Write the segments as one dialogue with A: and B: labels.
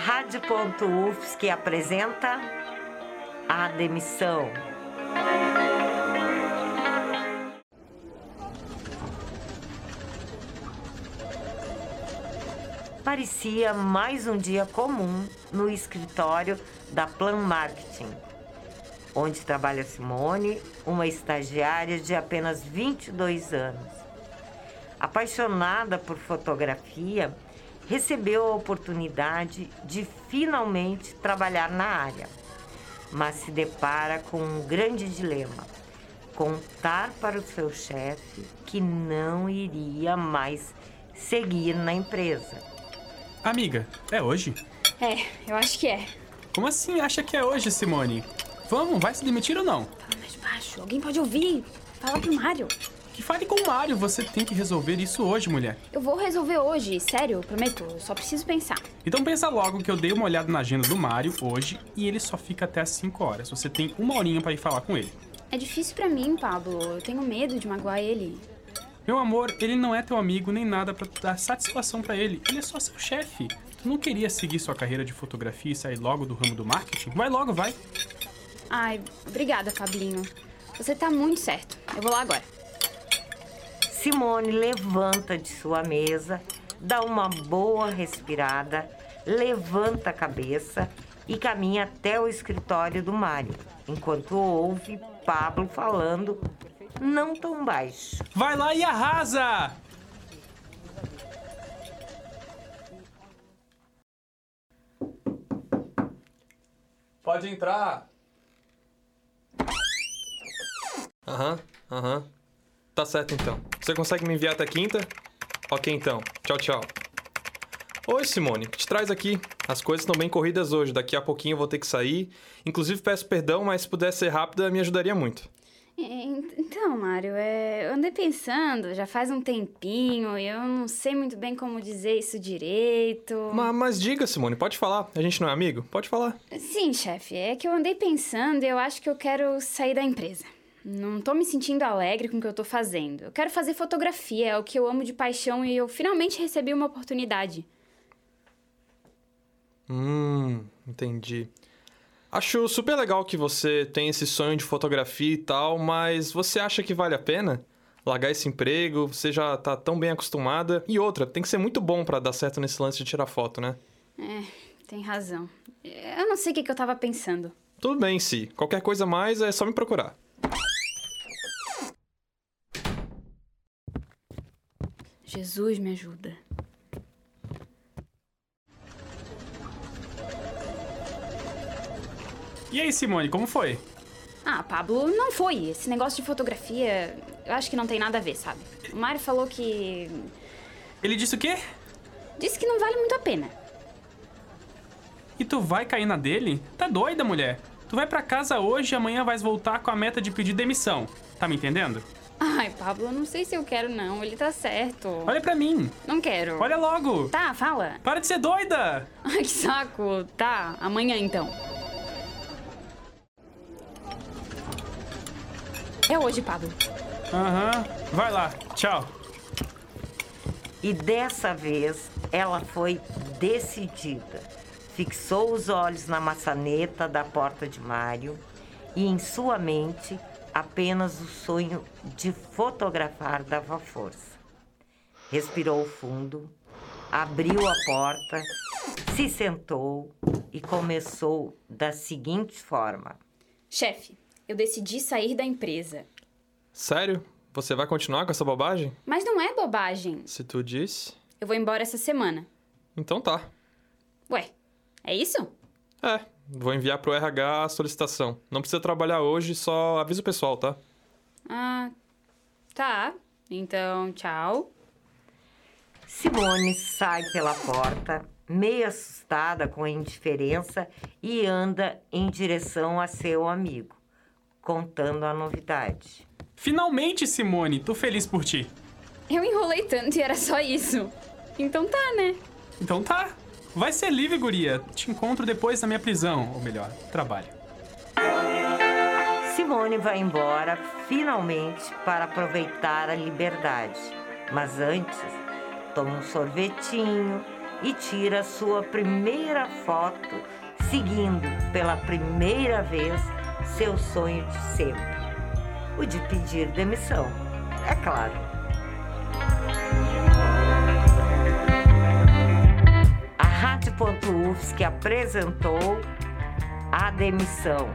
A: Rádio.UFSC apresenta A Demissão. Parecia mais um dia comum no escritório da Plan Marketing, onde trabalha Simone, uma estagiária de apenas 22 anos. Apaixonada por fotografia, recebeu a oportunidade de finalmente trabalhar na área, mas se depara com um grande dilema: contar para o seu chefe que não iria mais seguir na empresa.
B: Amiga, é hoje?
C: É, eu acho que é.
B: Como assim acha que é hoje, Simone? Vamos, vai se demitir ou não?
C: Fala mais baixo, alguém pode ouvir. Fala pro Mário.
B: Que fale com o Mário, você tem que resolver isso hoje, mulher.
C: Eu vou resolver hoje, sério, prometo. Eu só preciso pensar.
B: Então pensa logo que eu dei uma olhada na agenda do Mário hoje e ele só fica até às 5 horas. Você tem uma horinha para ir falar com ele.
C: É difícil para mim, Pablo. Eu tenho medo de magoar ele.
B: Meu amor, ele não é teu amigo nem nada para dar satisfação para ele. Ele é só seu chefe. Tu não queria seguir sua carreira de fotografia e sair logo do ramo do marketing? Vai logo, vai.
C: Ai, obrigada, Pablinho. Você tá muito certo. Eu vou lá agora.
A: Simone levanta de sua mesa, dá uma boa respirada, levanta a cabeça e caminha até o escritório do Mário, enquanto ouve Pablo falando não tão baixo.
B: Vai lá e arrasa! Pode entrar.
D: Aham, aham. Tá certo então. Você consegue me enviar até quinta? Ok então. Tchau, tchau. Oi, Simone. O que te traz aqui? As coisas estão bem corridas hoje. Daqui a pouquinho eu vou ter que sair. Inclusive peço perdão, mas se puder ser rápida, me ajudaria muito.
C: Então, Mário, é, eu andei pensando, já faz um tempinho, e eu não sei muito bem como dizer isso direito.
D: Ma- mas diga, Simone, pode falar. A gente não é amigo? Pode falar.
C: Sim, chefe, é que eu andei pensando e eu acho que eu quero sair da empresa. Não tô me sentindo alegre com o que eu tô fazendo. Eu quero fazer fotografia, é o que eu amo de paixão e eu finalmente recebi uma oportunidade.
D: Hum, entendi. Acho super legal que você tem esse sonho de fotografia e tal, mas você acha que vale a pena? Largar esse emprego, você já tá tão bem acostumada. E outra, tem que ser muito bom pra dar certo nesse lance de tirar foto, né?
C: É, tem razão. Eu não sei o que, que eu tava pensando.
D: Tudo bem, Si. Qualquer coisa mais é só me procurar.
C: Jesus me ajuda.
B: E aí, Simone, como foi?
C: Ah, Pablo, não foi. Esse negócio de fotografia, eu acho que não tem nada a ver, sabe? O Mário falou que.
B: Ele disse o quê?
C: Disse que não vale muito a pena.
B: E tu vai cair na dele? Tá doida, mulher? Tu vai pra casa hoje e amanhã vais voltar com a meta de pedir demissão. Tá me entendendo?
C: Ai, Pablo, eu não sei se eu quero, não. Ele tá certo.
B: Olha pra mim.
C: Não quero.
B: Olha logo.
C: Tá, fala.
B: Para de ser doida.
C: Ai, que saco. Tá, amanhã então. É hoje, Pablo.
B: Aham. Vai lá. Tchau.
A: E dessa vez ela foi decidida. Fixou os olhos na maçaneta da porta de Mário e em sua mente apenas o sonho de fotografar dava força. Respirou fundo, abriu a porta, se sentou e começou da seguinte forma:
C: Chefe, eu decidi sair da empresa.
D: Sério? Você vai continuar com essa bobagem?
C: Mas não é bobagem.
D: Se tu disse.
C: Eu vou embora essa semana.
D: Então tá.
C: Ué, é isso?
D: É, vou enviar pro RH a solicitação. Não precisa trabalhar hoje, só avisa o pessoal, tá?
C: Ah, tá. Então, tchau.
A: Simone sai pela porta, meio assustada com a indiferença, e anda em direção a seu amigo, contando a novidade.
B: Finalmente, Simone, tô feliz por ti.
C: Eu enrolei tanto e era só isso. Então tá, né?
B: Então tá. Vai ser livre, guria. Te encontro depois na minha prisão, ou melhor, trabalho.
A: Simone vai embora finalmente para aproveitar a liberdade. Mas antes, toma um sorvetinho, e tira sua primeira foto, seguindo pela primeira vez seu sonho de sempre, o de pedir demissão, é claro. Rádio.UFSC apresentou A Demissão,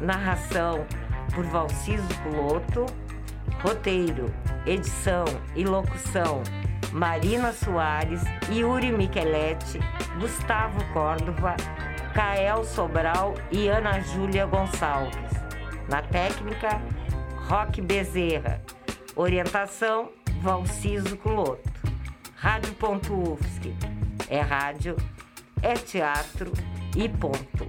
A: narração por Valciso Culoto, roteiro, edição e locução Marina Soares, Yuri Micheletti, Gustavo Córdova, Kael Sobral e Ana Júlia Gonçalves. Na técnica, Roque Bezerra. Orientação, Valciso Culoto. Rádio.UFSC. É rádio, é teatro e ponto.